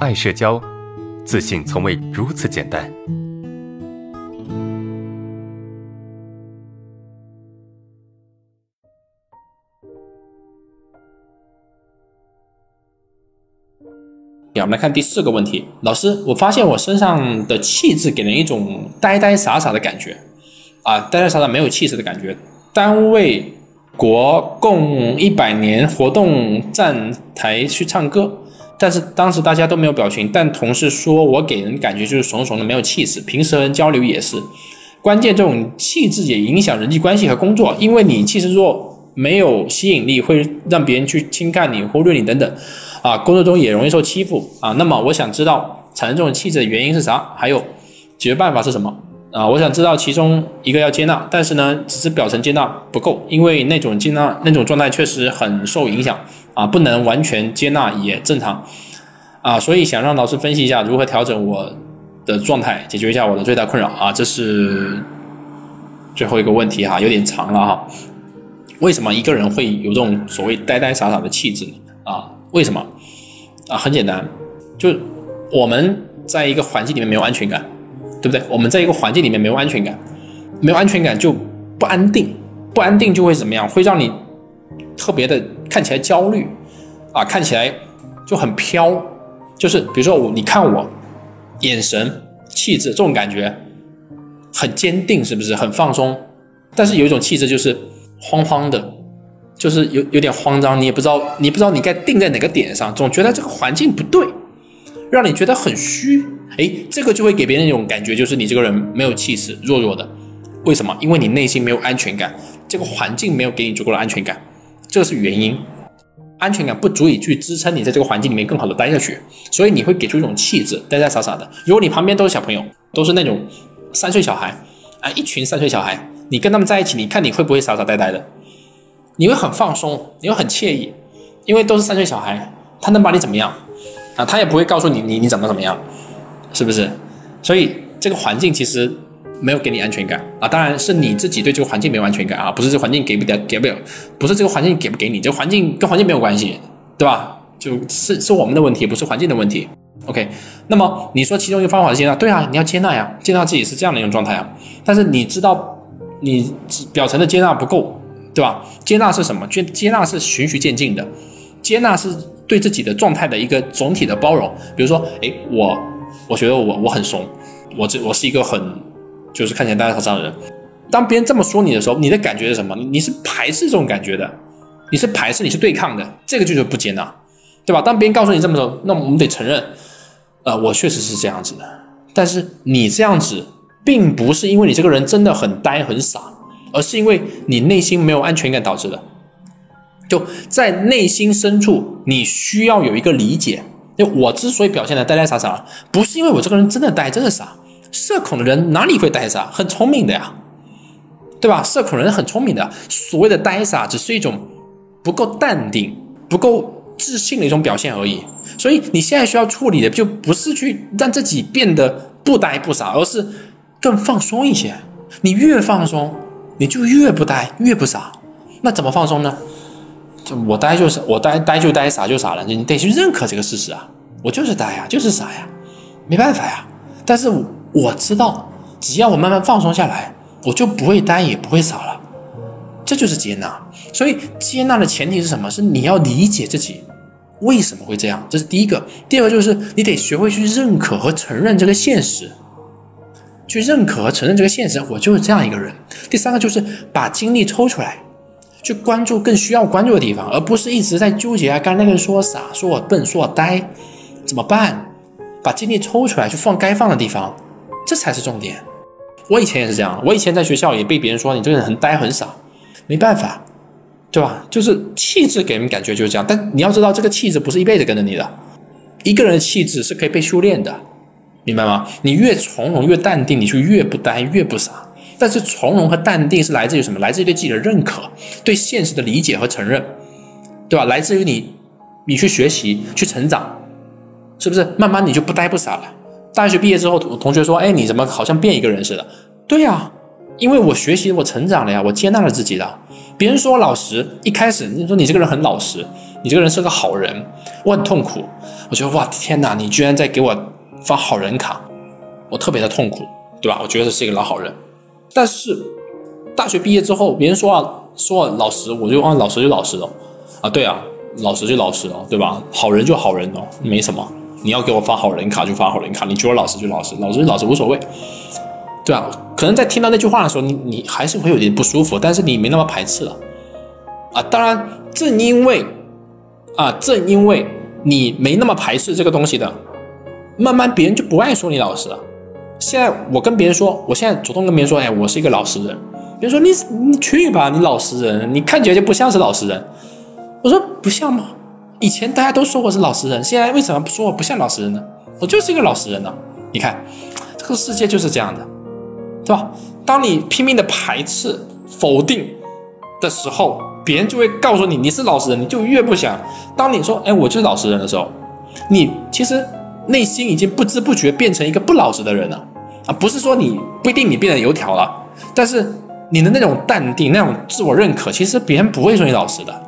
爱社交，自信从未如此简单。我们来看第四个问题，老师，我发现我身上的气质给人一种呆呆傻傻的感觉，啊，呆呆傻傻没有气势的感觉。单位国共一百年活动站台去唱歌，但是当时大家都没有表情，但同事说我给人感觉就是怂怂的，没有气势。平时和人交流也是，关键这种气质也影响人际关系和工作，因为你气势弱，没有吸引力，会让别人去轻看你、忽略你等等。啊，工作中也容易受欺负啊。那么我想知道产生这种气质的原因是啥？还有解决办法是什么？啊，我想知道其中一个要接纳，但是呢，只是表层接纳不够，因为那种接纳那种状态确实很受影响啊，不能完全接纳也正常啊。所以想让老师分析一下如何调整我的状态，解决一下我的最大困扰啊。这是最后一个问题哈，有点长了哈。为什么一个人会有这种所谓呆呆傻傻的气质呢？啊？为什么？啊，很简单，就我们在一个环境里面没有安全感，对不对？我们在一个环境里面没有安全感，没有安全感就不安定，不安定就会怎么样？会让你特别的看起来焦虑，啊，看起来就很飘，就是比如说我，你看我眼神、气质这种感觉很坚定，是不是很放松？但是有一种气质就是慌慌的。就是有有点慌张，你也不知道，你不知道你该定在哪个点上，总觉得这个环境不对，让你觉得很虚。哎，这个就会给别人一种感觉，就是你这个人没有气势，弱弱的。为什么？因为你内心没有安全感，这个环境没有给你足够的安全感，这是原因。安全感不足以去支撑你在这个环境里面更好的待下去，所以你会给出一种气质，呆呆傻傻的。如果你旁边都是小朋友，都是那种三岁小孩，啊，一群三岁小孩，你跟他们在一起，你看你会不会傻傻呆呆的？你会很放松，你会很惬意，因为都是三岁小孩，他能把你怎么样啊？他也不会告诉你你你怎么怎么样，是不是？所以这个环境其实没有给你安全感啊。当然是你自己对这个环境没有安全感啊，不是这环境给不了给不了，不是这个环境给不给你，这环境跟环境没有关系，对吧？就是是我们的问题，不是环境的问题。OK，那么你说其中一个方法是接纳，对啊，你要接纳呀，接纳自己是这样的一种状态啊。但是你知道你表层的接纳不够。对吧？接纳是什么？接接纳是循序渐进的，接纳是对自己的状态的一个总体的包容。比如说，哎，我我觉得我我很怂，我这我是一个很就是看起来呆呆傻傻的人。当别人这么说你的时候，你的感觉是什么？你是排斥这种感觉的，你是排斥，你是对抗的，这个就是不接纳，对吧？当别人告诉你这么说，那我们得承认，呃，我确实是这样子的。但是你这样子，并不是因为你这个人真的很呆很傻。而是因为你内心没有安全感导致的，就在内心深处，你需要有一个理解。就我之所以表现的呆呆傻傻，不是因为我这个人真的呆，真的傻。社恐的人哪里会呆傻？很聪明的呀，对吧？社恐人很聪明的。所谓的呆傻，只是一种不够淡定、不够自信的一种表现而已。所以你现在需要处理的，就不是去让自己变得不呆不傻，而是更放松一些。你越放松。你就越不呆越不傻，那怎么放松呢？就我呆就是我呆呆就呆傻就傻了，你得去认可这个事实啊！我就是呆呀，就是傻呀，没办法呀。但是我知道，只要我慢慢放松下来，我就不会呆也不会傻了。这就是接纳。所以接纳的前提是什么？是你要理解自己为什么会这样，这是第一个。第二个就是你得学会去认可和承认这个现实。去认可和承认这个现实，我就是这样一个人。第三个就是把精力抽出来，去关注更需要关注的地方，而不是一直在纠结啊。刚才那个人说我傻，说我笨，说我呆，怎么办？把精力抽出来，去放该放的地方，这才是重点。我以前也是这样，我以前在学校也被别人说你这个人很呆很傻，没办法，对吧？就是气质给人感觉就是这样。但你要知道，这个气质不是一辈子跟着你的，一个人的气质是可以被修炼的。明白吗？你越从容越淡定，你就越不呆越不傻。但是从容和淡定是来自于什么？来自于对自己的认可，对现实的理解和承认，对吧？来自于你，你去学习去成长，是不是？慢慢你就不呆不傻了。大学毕业之后，同学说：“哎，你怎么好像变一个人似的？”对呀，因为我学习我成长了呀，我接纳了自己了。别人说我老实，一开始你说你这个人很老实，你这个人是个好人，我很痛苦。我觉得哇天哪，你居然在给我发好人卡，我特别的痛苦，对吧？我觉得是一个老好人。但是大学毕业之后，别人说啊说老实，我就啊老实就老实了啊，对啊，老实就老实了，对吧？好人就好人哦，没什么。你要给我发好人卡就发好人卡，你觉得老实就老实，老实就老实无所谓，对吧？可能在听到那句话的时候，你你还是会有点不舒服，但是你没那么排斥了啊。当然，正因为啊，正因为你没那么排斥这个东西的，慢慢别人就不爱说你老实了。现在我跟别人说，我现在主动跟别人说，哎，我是一个老实人。别人说你你去吧，你老实人，你看起来就不像是老实人。我说不像吗？以前大家都说我是老实人，现在为什么说我不像老实人呢？我就是一个老实人呢。你看，这个世界就是这样的，对吧？当你拼命的排斥、否定的时候，别人就会告诉你你是老实人，你就越不想。当你说“哎，我就是老实人”的时候，你其实内心已经不知不觉变成一个不老实的人了啊！不是说你不一定你变得油条了，但是你的那种淡定、那种自我认可，其实别人不会说你老实的，